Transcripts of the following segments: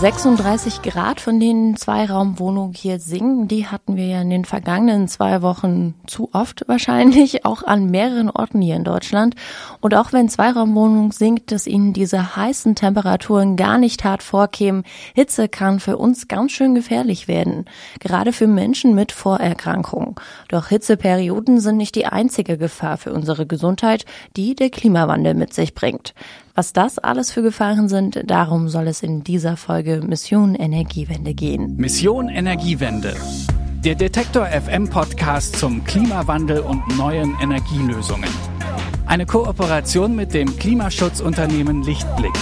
Die 36 Grad, von denen Zweiraumwohnungen hier singen, die hatten wir ja in den vergangenen zwei Wochen zu oft wahrscheinlich, auch an mehreren Orten hier in Deutschland. Und auch wenn Zweiraumwohnung singt, dass ihnen diese heißen Temperaturen gar nicht hart vorkämen, Hitze kann für uns ganz schön gefährlich werden. Gerade für Menschen mit Vorerkrankungen. Doch Hitzeperioden sind nicht die einzige Gefahr für unsere Gesundheit, die der Klimawandel mit sich bringt. Was das alles für Gefahren sind, darum soll es in dieser Folge Mission Energiewende gehen. Mission Energiewende. Der Detektor FM Podcast zum Klimawandel und neuen Energielösungen. Eine Kooperation mit dem Klimaschutzunternehmen Lichtblick.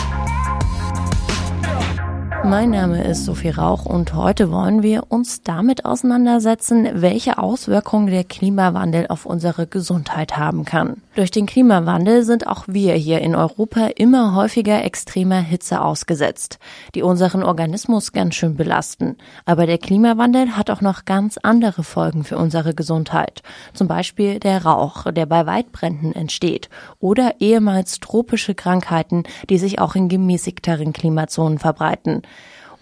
Mein Name ist Sophie Rauch und heute wollen wir uns damit auseinandersetzen, welche Auswirkungen der Klimawandel auf unsere Gesundheit haben kann. Durch den Klimawandel sind auch wir hier in Europa immer häufiger extremer Hitze ausgesetzt, die unseren Organismus ganz schön belasten. Aber der Klimawandel hat auch noch ganz andere Folgen für unsere Gesundheit. Zum Beispiel der Rauch, der bei Waldbränden entsteht oder ehemals tropische Krankheiten, die sich auch in gemäßigteren Klimazonen verbreiten.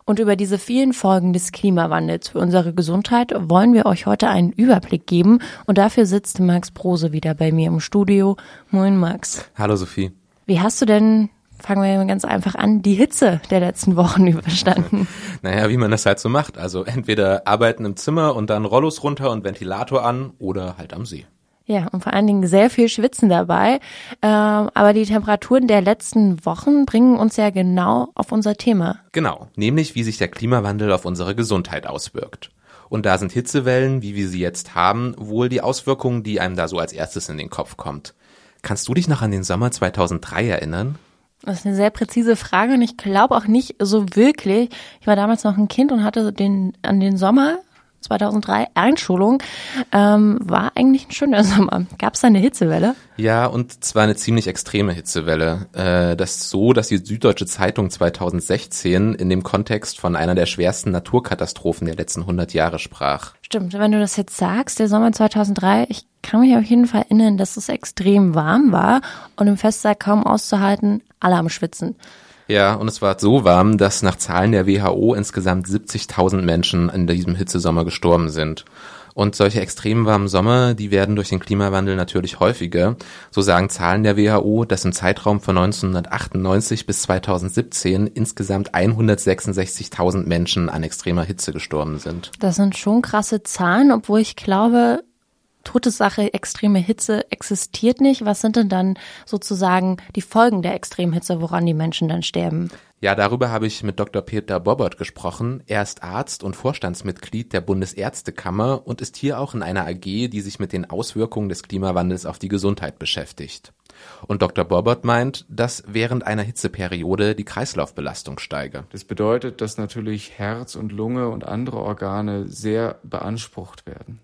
Und über diese vielen Folgen des Klimawandels für unsere Gesundheit wollen wir euch heute einen Überblick geben. Und dafür sitzt Max Prose wieder bei mir im Studio. Moin Max. Hallo Sophie. Wie hast du denn fangen wir ganz einfach an, die Hitze der letzten Wochen überstanden. Naja, wie man das halt so macht. Also entweder arbeiten im Zimmer und dann Rollos runter und Ventilator an oder halt am See. Ja, und vor allen Dingen sehr viel Schwitzen dabei. Ähm, aber die Temperaturen der letzten Wochen bringen uns ja genau auf unser Thema. Genau, nämlich wie sich der Klimawandel auf unsere Gesundheit auswirkt. Und da sind Hitzewellen, wie wir sie jetzt haben, wohl die Auswirkungen, die einem da so als erstes in den Kopf kommt. Kannst du dich noch an den Sommer 2003 erinnern? Das ist eine sehr präzise Frage und ich glaube auch nicht so wirklich. Ich war damals noch ein Kind und hatte den, an den Sommer 2003 Einschulung, ähm, war eigentlich ein schöner Sommer. Gab es da eine Hitzewelle? Ja, und zwar eine ziemlich extreme Hitzewelle. Äh, das ist so, dass die Süddeutsche Zeitung 2016 in dem Kontext von einer der schwersten Naturkatastrophen der letzten 100 Jahre sprach. Stimmt, wenn du das jetzt sagst, der Sommer 2003, ich kann mich auf jeden Fall erinnern, dass es extrem warm war und im Festsaal kaum auszuhalten, alle am Schwitzen. Ja, und es war so warm, dass nach Zahlen der WHO insgesamt 70.000 Menschen in diesem Hitzesommer gestorben sind. Und solche extrem warmen Sommer, die werden durch den Klimawandel natürlich häufiger. So sagen Zahlen der WHO, dass im Zeitraum von 1998 bis 2017 insgesamt 166.000 Menschen an extremer Hitze gestorben sind. Das sind schon krasse Zahlen, obwohl ich glaube, Todessache extreme Hitze existiert nicht. Was sind denn dann sozusagen die Folgen der Extremhitze, woran die Menschen dann sterben? Ja, darüber habe ich mit Dr. Peter Bobbert gesprochen. Er ist Arzt und Vorstandsmitglied der Bundesärztekammer und ist hier auch in einer AG, die sich mit den Auswirkungen des Klimawandels auf die Gesundheit beschäftigt. Und Dr. Bobbert meint, dass während einer Hitzeperiode die Kreislaufbelastung steige. Das bedeutet, dass natürlich Herz und Lunge und andere Organe sehr beansprucht werden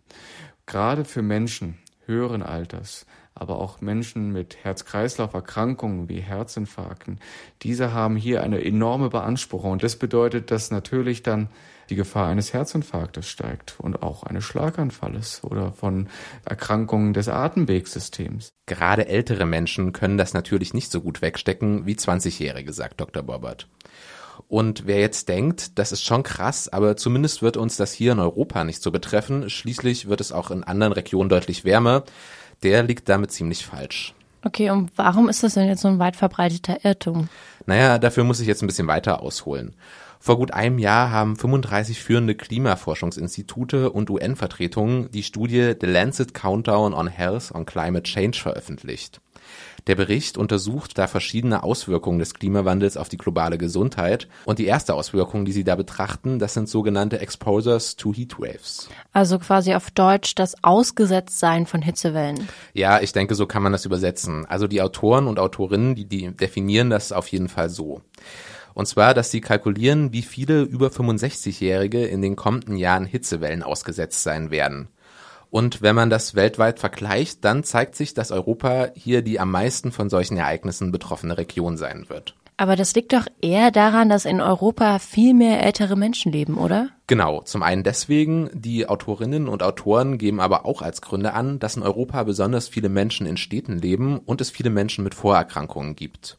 gerade für Menschen höheren Alters, aber auch Menschen mit Herz-Kreislauf-Erkrankungen wie Herzinfarkten, diese haben hier eine enorme Beanspruchung. Und das bedeutet, dass natürlich dann die Gefahr eines Herzinfarktes steigt und auch eines Schlaganfalles oder von Erkrankungen des Atemwegssystems. Gerade ältere Menschen können das natürlich nicht so gut wegstecken wie 20-Jährige, sagt Dr. Bobbert. Und wer jetzt denkt, das ist schon krass, aber zumindest wird uns das hier in Europa nicht so betreffen, schließlich wird es auch in anderen Regionen deutlich wärmer, der liegt damit ziemlich falsch. Okay, und warum ist das denn jetzt so ein weit verbreiteter Irrtum? Naja, dafür muss ich jetzt ein bisschen weiter ausholen. Vor gut einem Jahr haben 35 führende Klimaforschungsinstitute und UN-Vertretungen die Studie The Lancet Countdown on Health on Climate Change veröffentlicht. Der Bericht untersucht da verschiedene Auswirkungen des Klimawandels auf die globale Gesundheit. Und die erste Auswirkung, die sie da betrachten, das sind sogenannte Exposures to Heatwaves. Also quasi auf Deutsch das Ausgesetztsein von Hitzewellen. Ja, ich denke, so kann man das übersetzen. Also die Autoren und Autorinnen, die, die definieren das auf jeden Fall so. Und zwar, dass sie kalkulieren, wie viele über 65-Jährige in den kommenden Jahren Hitzewellen ausgesetzt sein werden. Und wenn man das weltweit vergleicht, dann zeigt sich, dass Europa hier die am meisten von solchen Ereignissen betroffene Region sein wird. Aber das liegt doch eher daran, dass in Europa viel mehr ältere Menschen leben, oder? Genau, zum einen deswegen, die Autorinnen und Autoren geben aber auch als Gründe an, dass in Europa besonders viele Menschen in Städten leben und es viele Menschen mit Vorerkrankungen gibt.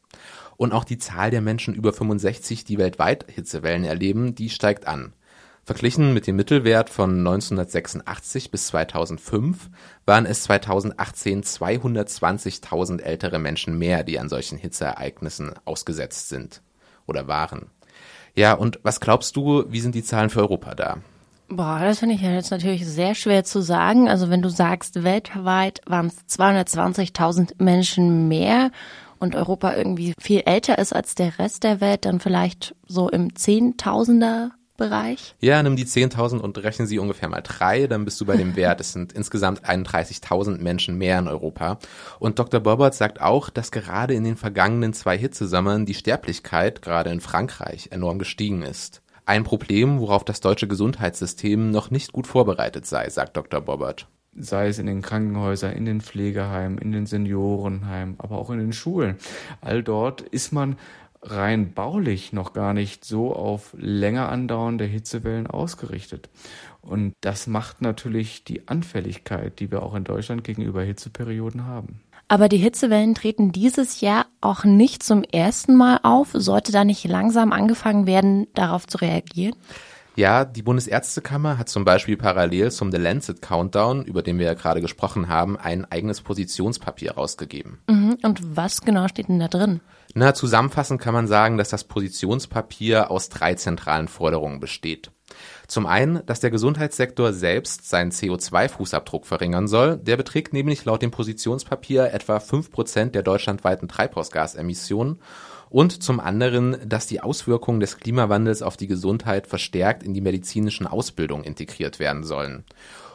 Und auch die Zahl der Menschen über 65, die weltweit Hitzewellen erleben, die steigt an. Verglichen mit dem Mittelwert von 1986 bis 2005 waren es 2018 220.000 ältere Menschen mehr, die an solchen Hitzeereignissen ausgesetzt sind oder waren. Ja, und was glaubst du, wie sind die Zahlen für Europa da? Boah, das finde ich jetzt natürlich sehr schwer zu sagen. Also wenn du sagst, weltweit waren es 220.000 Menschen mehr und Europa irgendwie viel älter ist als der Rest der Welt, dann vielleicht so im Zehntausender Bereich? Ja, nimm die 10.000 und rechne sie ungefähr mal drei, dann bist du bei dem Wert. Es sind insgesamt 31.000 Menschen mehr in Europa. Und Dr. Bobbert sagt auch, dass gerade in den vergangenen zwei Hitzesommern die Sterblichkeit, gerade in Frankreich, enorm gestiegen ist. Ein Problem, worauf das deutsche Gesundheitssystem noch nicht gut vorbereitet sei, sagt Dr. Bobbert. Sei es in den Krankenhäusern, in den Pflegeheimen, in den Seniorenheimen, aber auch in den Schulen. All dort ist man rein baulich noch gar nicht so auf länger andauernde Hitzewellen ausgerichtet. Und das macht natürlich die Anfälligkeit, die wir auch in Deutschland gegenüber Hitzeperioden haben. Aber die Hitzewellen treten dieses Jahr auch nicht zum ersten Mal auf. Sollte da nicht langsam angefangen werden, darauf zu reagieren? Ja, die Bundesärztekammer hat zum Beispiel parallel zum The Lancet Countdown, über den wir ja gerade gesprochen haben, ein eigenes Positionspapier rausgegeben. Mhm. Und was genau steht denn da drin? Na, zusammenfassend kann man sagen, dass das Positionspapier aus drei zentralen Forderungen besteht. Zum einen, dass der Gesundheitssektor selbst seinen CO2-Fußabdruck verringern soll. Der beträgt nämlich laut dem Positionspapier etwa fünf Prozent der deutschlandweiten Treibhausgasemissionen. Und zum anderen, dass die Auswirkungen des Klimawandels auf die Gesundheit verstärkt in die medizinischen Ausbildungen integriert werden sollen.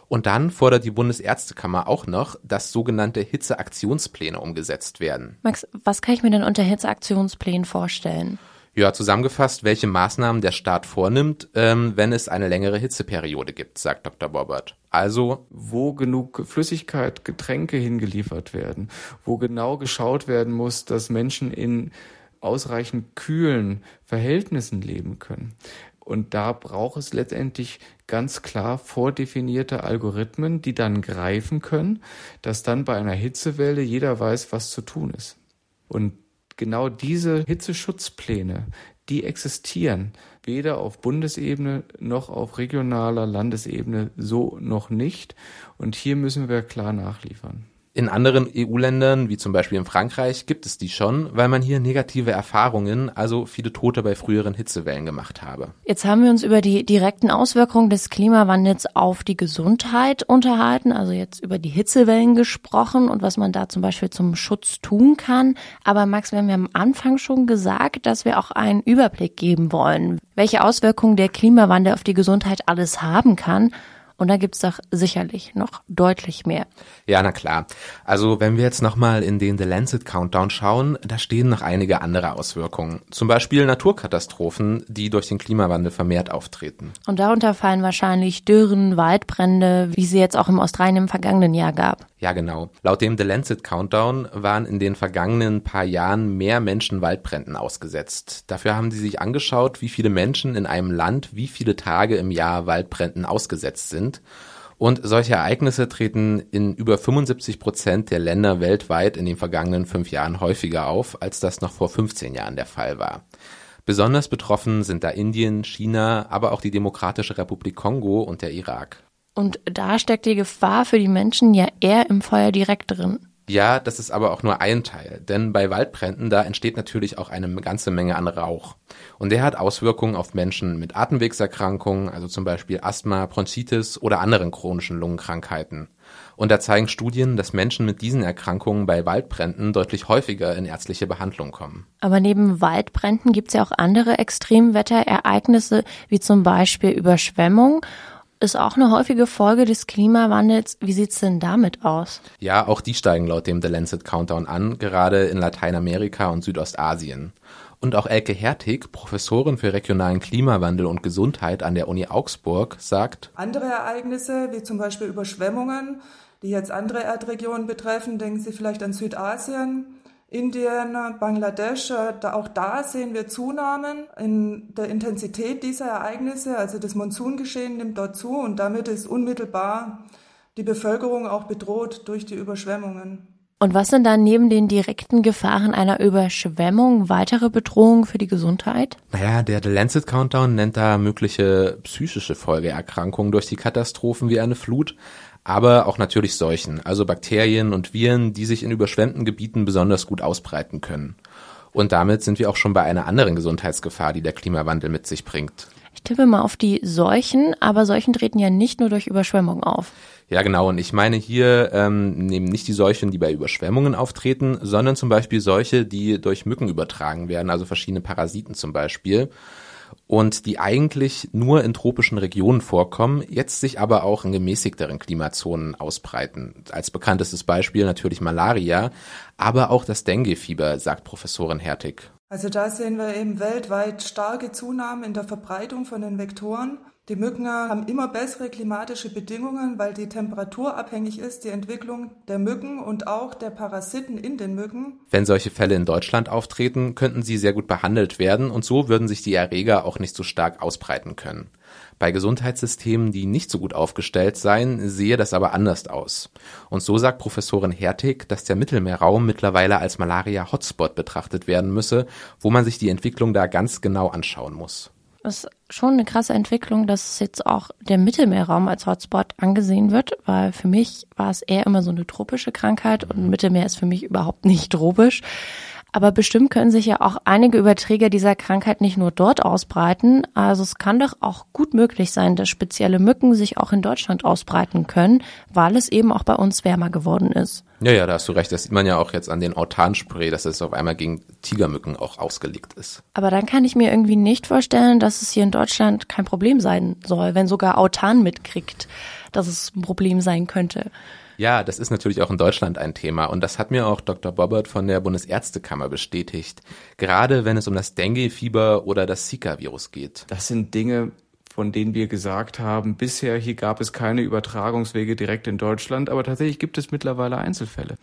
Und dann fordert die Bundesärztekammer auch noch, dass sogenannte Hitzeaktionspläne umgesetzt werden. Max, was kann ich mir denn unter Hitzeaktionsplänen vorstellen? Ja, zusammengefasst, welche Maßnahmen der Staat vornimmt, ähm, wenn es eine längere Hitzeperiode gibt, sagt Dr. Bobbert. Also, wo genug Flüssigkeit, Getränke hingeliefert werden, wo genau geschaut werden muss, dass Menschen in ausreichend kühlen Verhältnissen leben können. Und da braucht es letztendlich ganz klar vordefinierte Algorithmen, die dann greifen können, dass dann bei einer Hitzewelle jeder weiß, was zu tun ist. Und genau diese Hitzeschutzpläne, die existieren weder auf Bundesebene noch auf regionaler Landesebene so noch nicht. Und hier müssen wir klar nachliefern. In anderen EU-Ländern, wie zum Beispiel in Frankreich, gibt es die schon, weil man hier negative Erfahrungen, also viele Tote bei früheren Hitzewellen gemacht habe. Jetzt haben wir uns über die direkten Auswirkungen des Klimawandels auf die Gesundheit unterhalten, also jetzt über die Hitzewellen gesprochen und was man da zum Beispiel zum Schutz tun kann. Aber Max, wir haben ja am Anfang schon gesagt, dass wir auch einen Überblick geben wollen, welche Auswirkungen der Klimawandel auf die Gesundheit alles haben kann. Und da gibt's doch sicherlich noch deutlich mehr. Ja, na klar. Also wenn wir jetzt nochmal in den The Lancet Countdown schauen, da stehen noch einige andere Auswirkungen. Zum Beispiel Naturkatastrophen, die durch den Klimawandel vermehrt auftreten. Und darunter fallen wahrscheinlich Dürren, Waldbrände, wie sie jetzt auch im Australien im vergangenen Jahr gab. Ja, genau. Laut dem The Lancet Countdown waren in den vergangenen paar Jahren mehr Menschen Waldbränden ausgesetzt. Dafür haben sie sich angeschaut, wie viele Menschen in einem Land wie viele Tage im Jahr Waldbränden ausgesetzt sind. Und solche Ereignisse treten in über 75 Prozent der Länder weltweit in den vergangenen fünf Jahren häufiger auf, als das noch vor 15 Jahren der Fall war. Besonders betroffen sind da Indien, China, aber auch die Demokratische Republik Kongo und der Irak. Und da steckt die Gefahr für die Menschen ja eher im Feuer direkt drin. Ja, das ist aber auch nur ein Teil, denn bei Waldbränden, da entsteht natürlich auch eine ganze Menge an Rauch. Und der hat Auswirkungen auf Menschen mit Atemwegserkrankungen, also zum Beispiel Asthma, Bronchitis oder anderen chronischen Lungenkrankheiten. Und da zeigen Studien, dass Menschen mit diesen Erkrankungen bei Waldbränden deutlich häufiger in ärztliche Behandlung kommen. Aber neben Waldbränden gibt es ja auch andere Extremwetterereignisse, wie zum Beispiel Überschwemmung ist auch eine häufige Folge des Klimawandels. Wie sieht's denn damit aus? Ja, auch die steigen laut dem The Lancet Countdown an, gerade in Lateinamerika und Südostasien. Und auch Elke Hertig, Professorin für regionalen Klimawandel und Gesundheit an der Uni Augsburg, sagt, Andere Ereignisse, wie zum Beispiel Überschwemmungen, die jetzt andere Erdregionen betreffen, denken Sie vielleicht an Südasien, Indien, Bangladesch, auch da sehen wir Zunahmen in der Intensität dieser Ereignisse. Also das Monsungeschehen nimmt dort zu und damit ist unmittelbar die Bevölkerung auch bedroht durch die Überschwemmungen. Und was sind dann neben den direkten Gefahren einer Überschwemmung weitere Bedrohungen für die Gesundheit? Naja, der The Lancet Countdown nennt da mögliche psychische Folgeerkrankungen durch die Katastrophen wie eine Flut, aber auch natürlich Seuchen, also Bakterien und Viren, die sich in überschwemmten Gebieten besonders gut ausbreiten können. Und damit sind wir auch schon bei einer anderen Gesundheitsgefahr, die der Klimawandel mit sich bringt. Ich tippe mal auf die Seuchen, aber Seuchen treten ja nicht nur durch Überschwemmung auf. Ja, genau. Und ich meine hier ähm, nehmen nicht die Seuchen, die bei Überschwemmungen auftreten, sondern zum Beispiel solche, die durch Mücken übertragen werden, also verschiedene Parasiten zum Beispiel. Und die eigentlich nur in tropischen Regionen vorkommen, jetzt sich aber auch in gemäßigteren Klimazonen ausbreiten. Als bekanntestes Beispiel natürlich Malaria, aber auch das Dengue-Fieber, sagt Professorin Hertig. Also da sehen wir eben weltweit starke Zunahmen in der Verbreitung von den Vektoren. Die Mücken haben immer bessere klimatische Bedingungen, weil die Temperatur abhängig ist, die Entwicklung der Mücken und auch der Parasiten in den Mücken. Wenn solche Fälle in Deutschland auftreten, könnten sie sehr gut behandelt werden und so würden sich die Erreger auch nicht so stark ausbreiten können. Bei Gesundheitssystemen, die nicht so gut aufgestellt seien, sehe das aber anders aus. Und so sagt Professorin Hertig, dass der Mittelmeerraum mittlerweile als Malaria-Hotspot betrachtet werden müsse, wo man sich die Entwicklung da ganz genau anschauen muss. Ist schon eine krasse Entwicklung, dass jetzt auch der Mittelmeerraum als Hotspot angesehen wird, weil für mich war es eher immer so eine tropische Krankheit und Mittelmeer ist für mich überhaupt nicht tropisch. Aber bestimmt können sich ja auch einige Überträger dieser Krankheit nicht nur dort ausbreiten. Also es kann doch auch gut möglich sein, dass spezielle Mücken sich auch in Deutschland ausbreiten können, weil es eben auch bei uns wärmer geworden ist. Ja, ja, da hast du recht. Das sieht man ja auch jetzt an den Autanspray, dass es auf einmal gegen Tigermücken auch ausgelegt ist. Aber dann kann ich mir irgendwie nicht vorstellen, dass es hier in Deutschland kein Problem sein soll, wenn sogar Autan mitkriegt, dass es ein Problem sein könnte. Ja, das ist natürlich auch in Deutschland ein Thema und das hat mir auch Dr. Bobbert von der Bundesärztekammer bestätigt. Gerade wenn es um das Dengue-Fieber oder das Zika-Virus geht. Das sind Dinge, von denen wir gesagt haben, bisher hier gab es keine Übertragungswege direkt in Deutschland, aber tatsächlich gibt es mittlerweile Einzelfälle,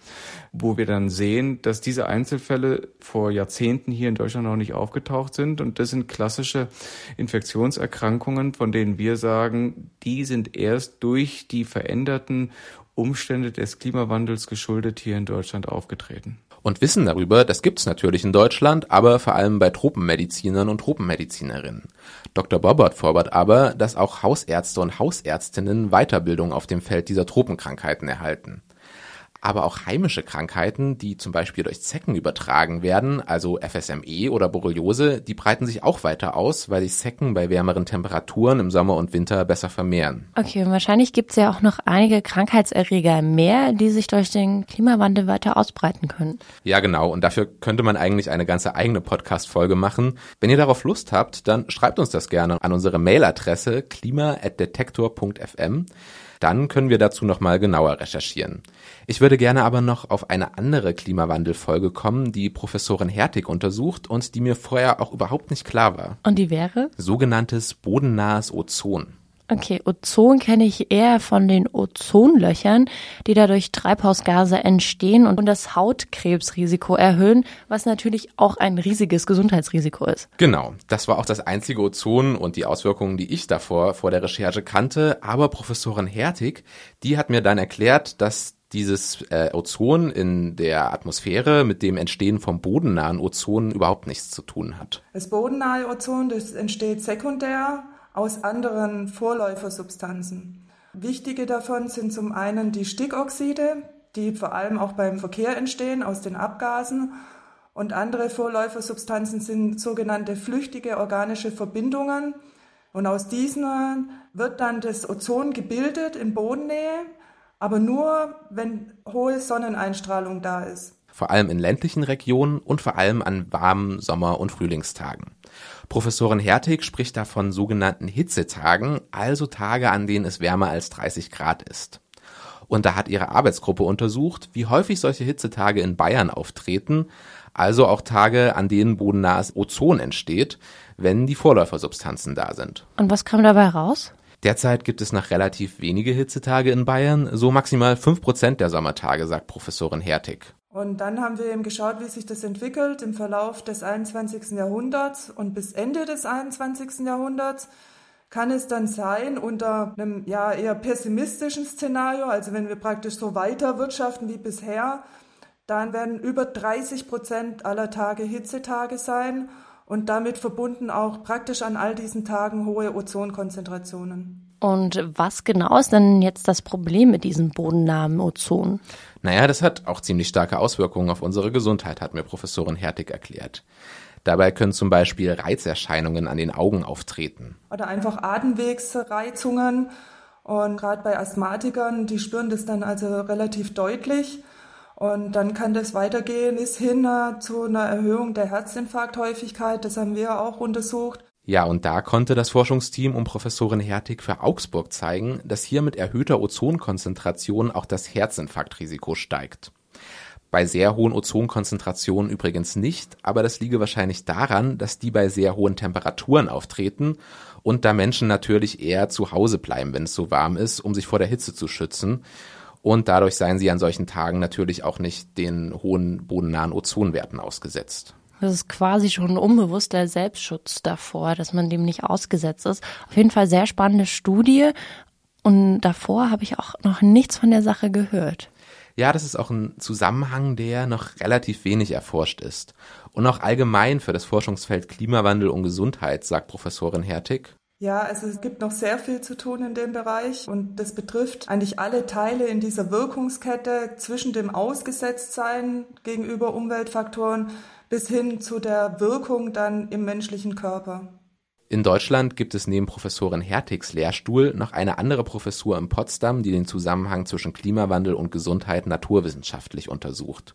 wo wir dann sehen, dass diese Einzelfälle vor Jahrzehnten hier in Deutschland noch nicht aufgetaucht sind und das sind klassische Infektionserkrankungen, von denen wir sagen, die sind erst durch die veränderten Umstände des Klimawandels geschuldet hier in Deutschland aufgetreten. Und Wissen darüber, das gibt's natürlich in Deutschland, aber vor allem bei Tropenmedizinern und Tropenmedizinerinnen. Dr. Bobbert fordert aber, dass auch Hausärzte und Hausärztinnen Weiterbildung auf dem Feld dieser Tropenkrankheiten erhalten aber auch heimische Krankheiten, die zum Beispiel durch Zecken übertragen werden, also FSME oder Borreliose, die breiten sich auch weiter aus, weil sich Zecken bei wärmeren Temperaturen im Sommer und Winter besser vermehren. Okay, und wahrscheinlich gibt es ja auch noch einige Krankheitserreger mehr, die sich durch den Klimawandel weiter ausbreiten können. Ja, genau. Und dafür könnte man eigentlich eine ganze eigene Podcast-Folge machen. Wenn ihr darauf Lust habt, dann schreibt uns das gerne an unsere Mailadresse klima.detektor.fm dann können wir dazu nochmal genauer recherchieren. Ich würde gerne aber noch auf eine andere Klimawandelfolge kommen, die Professorin Hertig untersucht und die mir vorher auch überhaupt nicht klar war. Und die wäre? Sogenanntes bodennahes Ozon. Okay, Ozon kenne ich eher von den Ozonlöchern, die dadurch Treibhausgase entstehen und das Hautkrebsrisiko erhöhen, was natürlich auch ein riesiges Gesundheitsrisiko ist. Genau, das war auch das einzige Ozon und die Auswirkungen, die ich davor vor der Recherche kannte. Aber Professorin Hertig, die hat mir dann erklärt, dass dieses äh, Ozon in der Atmosphäre mit dem Entstehen vom bodennahen Ozon überhaupt nichts zu tun hat. Das bodennahe Ozon, das entsteht sekundär aus anderen Vorläufersubstanzen. Wichtige davon sind zum einen die Stickoxide, die vor allem auch beim Verkehr entstehen aus den Abgasen. Und andere Vorläufersubstanzen sind sogenannte flüchtige organische Verbindungen. Und aus diesen wird dann das Ozon gebildet in Bodennähe, aber nur, wenn hohe Sonneneinstrahlung da ist. Vor allem in ländlichen Regionen und vor allem an warmen Sommer- und Frühlingstagen. Professorin Hertig spricht da von sogenannten Hitzetagen, also Tage, an denen es wärmer als 30 Grad ist. Und da hat ihre Arbeitsgruppe untersucht, wie häufig solche Hitzetage in Bayern auftreten, also auch Tage, an denen bodennahes Ozon entsteht, wenn die Vorläufersubstanzen da sind. Und was kam dabei raus? Derzeit gibt es noch relativ wenige Hitzetage in Bayern, so maximal fünf Prozent der Sommertage, sagt Professorin Hertig. Und dann haben wir eben geschaut, wie sich das entwickelt im Verlauf des 21. Jahrhunderts und bis Ende des 21. Jahrhunderts kann es dann sein, unter einem ja eher pessimistischen Szenario, also wenn wir praktisch so weiter wirtschaften wie bisher, dann werden über 30 Prozent aller Tage Hitzetage sein und damit verbunden auch praktisch an all diesen Tagen hohe Ozonkonzentrationen. Und was genau ist denn jetzt das Problem mit diesem bodennahen Ozon? Naja, das hat auch ziemlich starke Auswirkungen auf unsere Gesundheit, hat mir Professorin Hertig erklärt. Dabei können zum Beispiel Reizerscheinungen an den Augen auftreten. Oder einfach Atemwegsreizungen. Und gerade bei Asthmatikern, die spüren das dann also relativ deutlich. Und dann kann das weitergehen bis hin äh, zu einer Erhöhung der Herzinfarkthäufigkeit. Das haben wir auch untersucht. Ja, und da konnte das Forschungsteam um Professorin Hertig für Augsburg zeigen, dass hier mit erhöhter Ozonkonzentration auch das Herzinfarktrisiko steigt. Bei sehr hohen Ozonkonzentrationen übrigens nicht, aber das liege wahrscheinlich daran, dass die bei sehr hohen Temperaturen auftreten und da Menschen natürlich eher zu Hause bleiben, wenn es so warm ist, um sich vor der Hitze zu schützen. Und dadurch seien sie an solchen Tagen natürlich auch nicht den hohen bodennahen Ozonwerten ausgesetzt. Das ist quasi schon ein unbewusster Selbstschutz davor, dass man dem nicht ausgesetzt ist. Auf jeden Fall sehr spannende Studie. Und davor habe ich auch noch nichts von der Sache gehört. Ja, das ist auch ein Zusammenhang, der noch relativ wenig erforscht ist. Und auch allgemein für das Forschungsfeld Klimawandel und Gesundheit, sagt Professorin Hertig. Ja, also es gibt noch sehr viel zu tun in dem Bereich und das betrifft eigentlich alle Teile in dieser Wirkungskette zwischen dem Ausgesetztsein gegenüber Umweltfaktoren bis hin zu der Wirkung dann im menschlichen Körper. In Deutschland gibt es neben Professorin Hertigs Lehrstuhl noch eine andere Professur in Potsdam, die den Zusammenhang zwischen Klimawandel und Gesundheit naturwissenschaftlich untersucht.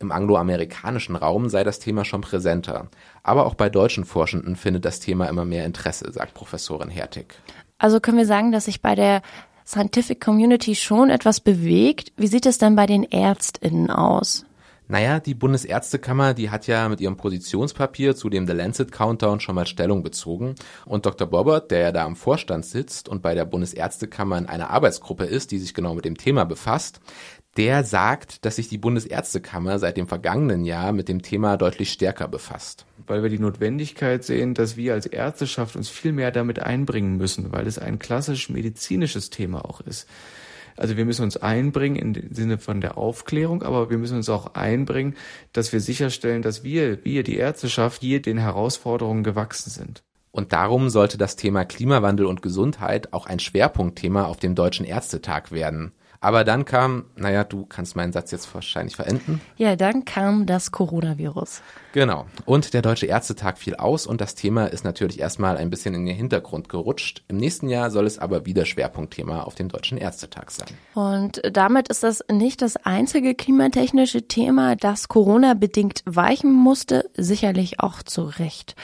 Im angloamerikanischen Raum sei das Thema schon präsenter. Aber auch bei deutschen Forschenden findet das Thema immer mehr Interesse, sagt Professorin Hertig. Also können wir sagen, dass sich bei der Scientific Community schon etwas bewegt. Wie sieht es denn bei den ÄrztInnen aus? Naja, die Bundesärztekammer, die hat ja mit ihrem Positionspapier zu dem The Lancet Countdown schon mal Stellung bezogen. Und Dr. Bobbert, der ja da am Vorstand sitzt und bei der Bundesärztekammer in einer Arbeitsgruppe ist, die sich genau mit dem Thema befasst, der sagt, dass sich die Bundesärztekammer seit dem vergangenen Jahr mit dem Thema deutlich stärker befasst. Weil wir die Notwendigkeit sehen, dass wir als Ärzteschaft uns viel mehr damit einbringen müssen, weil es ein klassisch medizinisches Thema auch ist. Also wir müssen uns einbringen im Sinne von der Aufklärung, aber wir müssen uns auch einbringen, dass wir sicherstellen, dass wir, wir, die Ärzteschaft, hier den Herausforderungen gewachsen sind. Und darum sollte das Thema Klimawandel und Gesundheit auch ein Schwerpunktthema auf dem Deutschen Ärztetag werden. Aber dann kam, naja, du kannst meinen Satz jetzt wahrscheinlich verenden. Ja, dann kam das Coronavirus. Genau. Und der Deutsche Ärztetag fiel aus und das Thema ist natürlich erstmal ein bisschen in den Hintergrund gerutscht. Im nächsten Jahr soll es aber wieder Schwerpunktthema auf dem Deutschen Ärztetag sein. Und damit ist das nicht das einzige klimatechnische Thema, das Corona bedingt weichen musste, sicherlich auch zu Recht.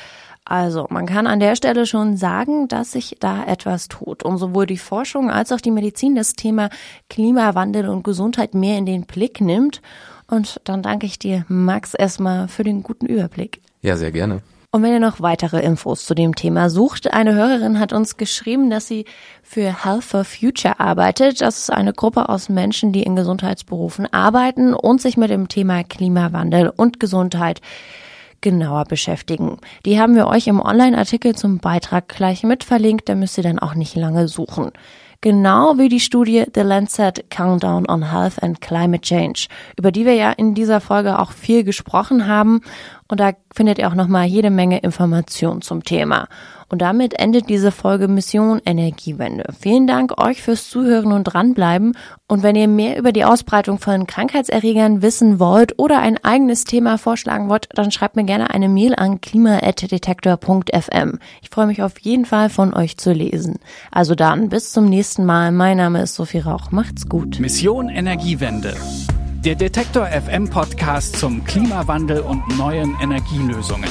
Also, man kann an der Stelle schon sagen, dass sich da etwas tut, um sowohl die Forschung als auch die Medizin das Thema Klimawandel und Gesundheit mehr in den Blick nimmt. Und dann danke ich dir, Max, erstmal für den guten Überblick. Ja, sehr gerne. Und wenn ihr noch weitere Infos zu dem Thema sucht, eine Hörerin hat uns geschrieben, dass sie für Health for Future arbeitet. Das ist eine Gruppe aus Menschen, die in Gesundheitsberufen arbeiten und sich mit dem Thema Klimawandel und Gesundheit genauer beschäftigen. Die haben wir euch im Online-Artikel zum Beitrag gleich mit verlinkt, da müsst ihr dann auch nicht lange suchen. Genau wie die Studie The Lancet Countdown on Health and Climate Change, über die wir ja in dieser Folge auch viel gesprochen haben. Und da findet ihr auch nochmal jede Menge Informationen zum Thema. Und damit endet diese Folge Mission Energiewende. Vielen Dank euch fürs Zuhören und dranbleiben. Und wenn ihr mehr über die Ausbreitung von Krankheitserregern wissen wollt oder ein eigenes Thema vorschlagen wollt, dann schreibt mir gerne eine Mail an klima.detektor.fm. Ich freue mich auf jeden Fall von euch zu lesen. Also dann, bis zum nächsten Mal. Mein Name ist Sophie Rauch. Macht's gut. Mission Energiewende. Der Detektor FM Podcast zum Klimawandel und neuen Energielösungen.